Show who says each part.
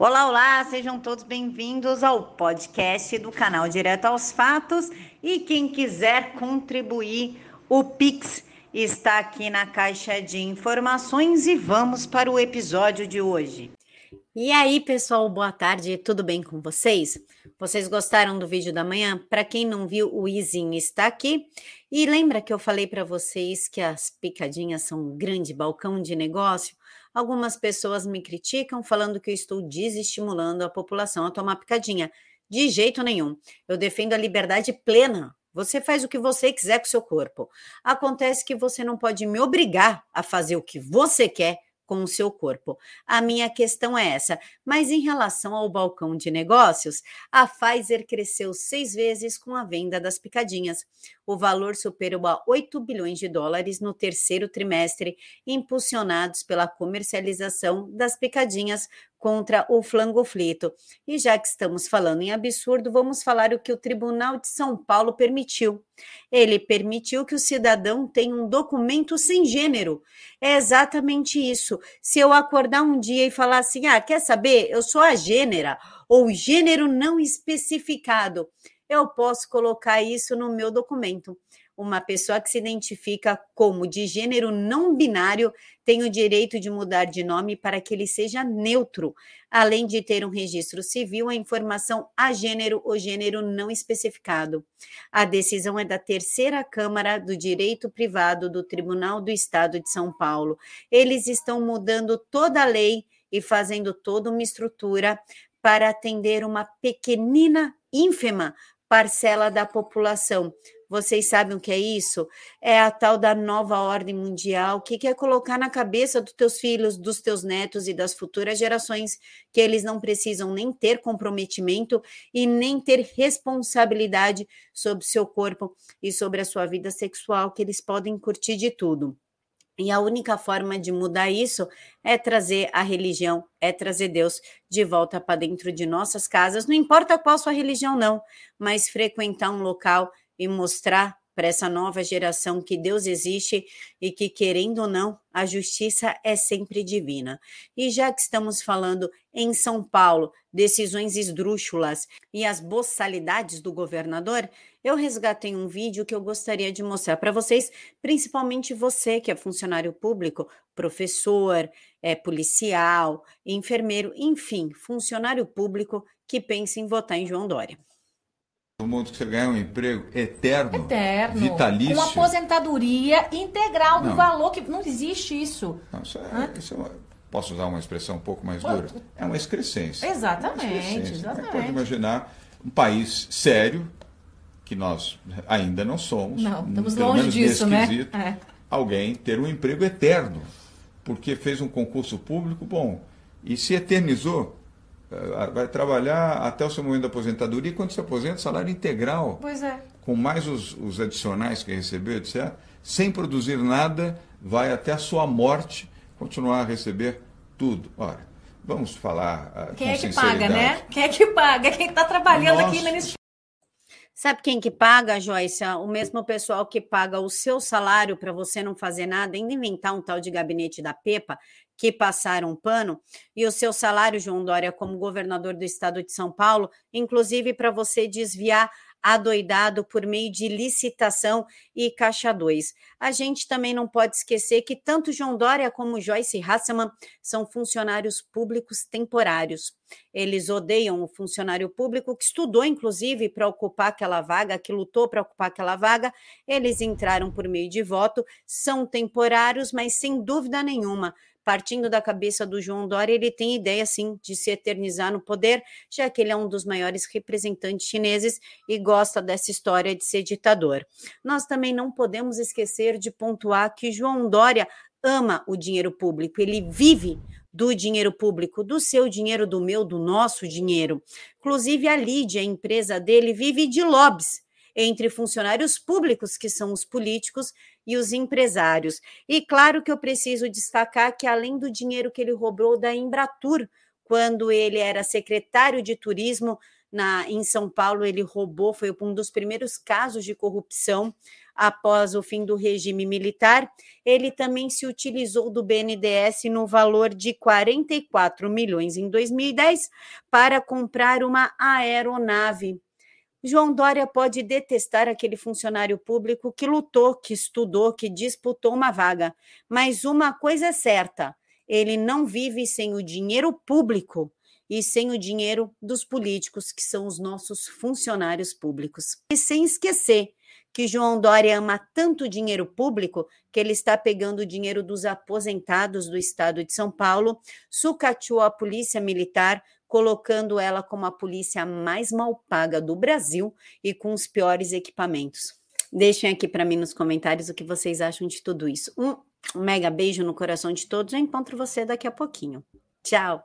Speaker 1: Olá, olá, sejam todos bem-vindos ao podcast do canal Direto aos Fatos. E quem quiser contribuir, o Pix está aqui na caixa de informações e vamos para o episódio de hoje.
Speaker 2: E aí, pessoal, boa tarde, tudo bem com vocês? Vocês gostaram do vídeo da manhã? Para quem não viu, o Izinho está aqui. E lembra que eu falei para vocês que as picadinhas são um grande balcão de negócio? Algumas pessoas me criticam falando que eu estou desestimulando a população a tomar picadinha. De jeito nenhum. Eu defendo a liberdade plena. Você faz o que você quiser com o seu corpo. Acontece que você não pode me obrigar a fazer o que você quer com o seu corpo. A minha questão é essa. Mas em relação ao balcão de negócios, a Pfizer cresceu seis vezes com a venda das picadinhas. O valor superou a 8 bilhões de dólares no terceiro trimestre, impulsionados pela comercialização das picadinhas contra o flangoflito. E já que estamos falando em absurdo, vamos falar o que o Tribunal de São Paulo permitiu. Ele permitiu que o cidadão tenha um documento sem gênero. É exatamente isso. Se eu acordar um dia e falar assim: ah, quer saber? Eu sou a gênera, ou gênero não especificado, eu posso colocar isso no meu documento uma pessoa que se identifica como de gênero não binário tem o direito de mudar de nome para que ele seja neutro, além de ter um registro civil, a informação a gênero ou gênero não especificado. A decisão é da terceira Câmara do Direito Privado do Tribunal do Estado de São Paulo. Eles estão mudando toda a lei e fazendo toda uma estrutura para atender uma pequenina, ínfima parcela da população vocês sabem o que é isso? É a tal da nova ordem mundial, que quer colocar na cabeça dos teus filhos, dos teus netos e das futuras gerações que eles não precisam nem ter comprometimento e nem ter responsabilidade sobre seu corpo e sobre a sua vida sexual, que eles podem curtir de tudo. E a única forma de mudar isso é trazer a religião, é trazer Deus de volta para dentro de nossas casas, não importa qual sua religião, não, mas frequentar um local e mostrar para essa nova geração que Deus existe e que, querendo ou não, a justiça é sempre divina. E já que estamos falando em São Paulo, decisões esdrúxulas e as boçalidades do governador, eu resgatei um vídeo que eu gostaria de mostrar para vocês, principalmente você que é funcionário público, professor, é policial, enfermeiro, enfim, funcionário público que pensa em votar em João Dória.
Speaker 3: O mundo que você ganha um emprego eterno,
Speaker 4: eterno
Speaker 3: vitalício.
Speaker 4: Com aposentadoria integral do não. valor que não existe isso.
Speaker 3: Não, isso, é, isso é uma, posso usar uma expressão um pouco mais dura? É uma excrescência.
Speaker 4: Exatamente. É uma excrescência. exatamente.
Speaker 3: Pode imaginar um país sério, que nós ainda não somos.
Speaker 4: Não, estamos longe disso, né?
Speaker 3: É. Alguém ter um emprego eterno, porque fez um concurso público bom e se eternizou vai trabalhar até o seu momento da aposentadoria, e quando se aposenta, salário integral.
Speaker 4: Pois é.
Speaker 3: Com mais os, os adicionais que recebeu, etc., sem produzir nada, vai até a sua morte continuar a receber tudo. Ora, vamos falar. Uh,
Speaker 4: Quem é que paga, né? Quem é que paga? Quem está trabalhando Nossa. aqui nesse
Speaker 2: Sabe quem que paga, Joyce? O mesmo pessoal que paga o seu salário para você não fazer nada, ainda inventar um tal de gabinete da Pepa, que passaram pano, e o seu salário, João Dória, como governador do estado de São Paulo, inclusive para você desviar adoidado por meio de licitação e caixa 2. A gente também não pode esquecer que tanto João Dória como Joyce Hasselman são funcionários públicos temporários. Eles odeiam o funcionário público que estudou, inclusive, para ocupar aquela vaga, que lutou para ocupar aquela vaga. Eles entraram por meio de voto, são temporários, mas sem dúvida nenhuma partindo da cabeça do João Dória, ele tem ideia, sim, de se eternizar no poder, já que ele é um dos maiores representantes chineses e gosta dessa história de ser ditador. Nós também não podemos esquecer de pontuar que João Dória ama o dinheiro público, ele vive do dinheiro público, do seu dinheiro, do meu, do nosso dinheiro. Inclusive, a Lídia, a empresa dele, vive de lobbies entre funcionários públicos, que são os políticos, e os empresários. E claro que eu preciso destacar que, além do dinheiro que ele roubou da Embratur, quando ele era secretário de turismo na, em São Paulo, ele roubou, foi um dos primeiros casos de corrupção após o fim do regime militar. Ele também se utilizou do BNDES no valor de 44 milhões em 2010 para comprar uma aeronave. João Dória pode detestar aquele funcionário público que lutou, que estudou, que disputou uma vaga, mas uma coisa é certa: ele não vive sem o dinheiro público e sem o dinheiro dos políticos, que são os nossos funcionários públicos. E sem esquecer que João Dória ama tanto dinheiro público que ele está pegando o dinheiro dos aposentados do estado de São Paulo, sucateou a polícia militar, colocando ela como a polícia mais mal paga do Brasil e com os piores equipamentos. Deixem aqui para mim nos comentários o que vocês acham de tudo isso. Um mega beijo no coração de todos. Eu encontro você daqui a pouquinho. Tchau!